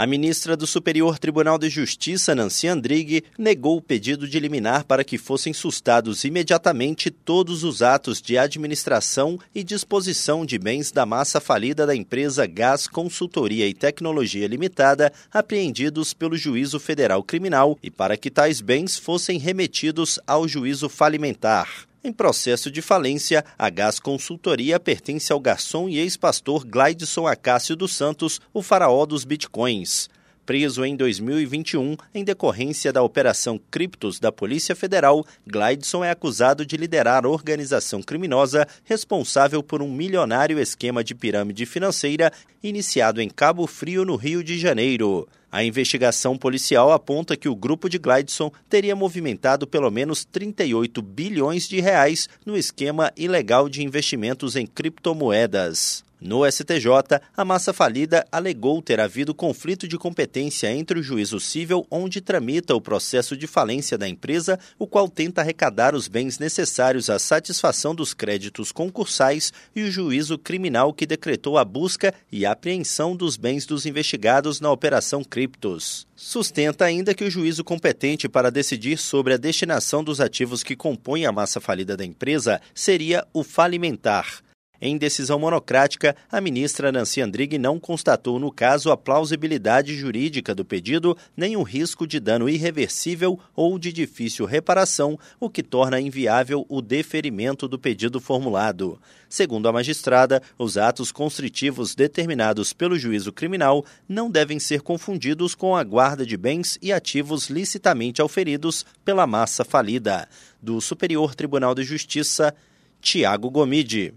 A ministra do Superior Tribunal de Justiça, Nancy Andrighi, negou o pedido de liminar para que fossem sustados imediatamente todos os atos de administração e disposição de bens da massa falida da empresa Gás Consultoria e Tecnologia Limitada, apreendidos pelo Juízo Federal Criminal, e para que tais bens fossem remetidos ao juízo falimentar. Em processo de falência, a Gás Consultoria pertence ao garçom e ex-pastor Glaidson Acácio dos Santos, o faraó dos bitcoins. Preso em 2021 em decorrência da Operação Criptos da Polícia Federal, Glaidson é acusado de liderar organização criminosa responsável por um milionário esquema de pirâmide financeira iniciado em Cabo Frio, no Rio de Janeiro. A investigação policial aponta que o grupo de Glideson teria movimentado pelo menos 38 bilhões de reais no esquema ilegal de investimentos em criptomoedas. No STJ, a massa falida alegou ter havido conflito de competência entre o juízo civil onde tramita o processo de falência da empresa, o qual tenta arrecadar os bens necessários à satisfação dos créditos concursais, e o juízo criminal que decretou a busca e apreensão dos bens dos investigados na Operação Criptos. Sustenta ainda que o juízo competente para decidir sobre a destinação dos ativos que compõem a massa falida da empresa seria o falimentar. Em decisão monocrática, a ministra Nancy Andrighi não constatou no caso a plausibilidade jurídica do pedido nem o risco de dano irreversível ou de difícil reparação, o que torna inviável o deferimento do pedido formulado. Segundo a magistrada, os atos constritivos determinados pelo juízo criminal não devem ser confundidos com a guarda de bens e ativos licitamente auferidos pela massa falida. Do Superior Tribunal de Justiça, Tiago Gomide.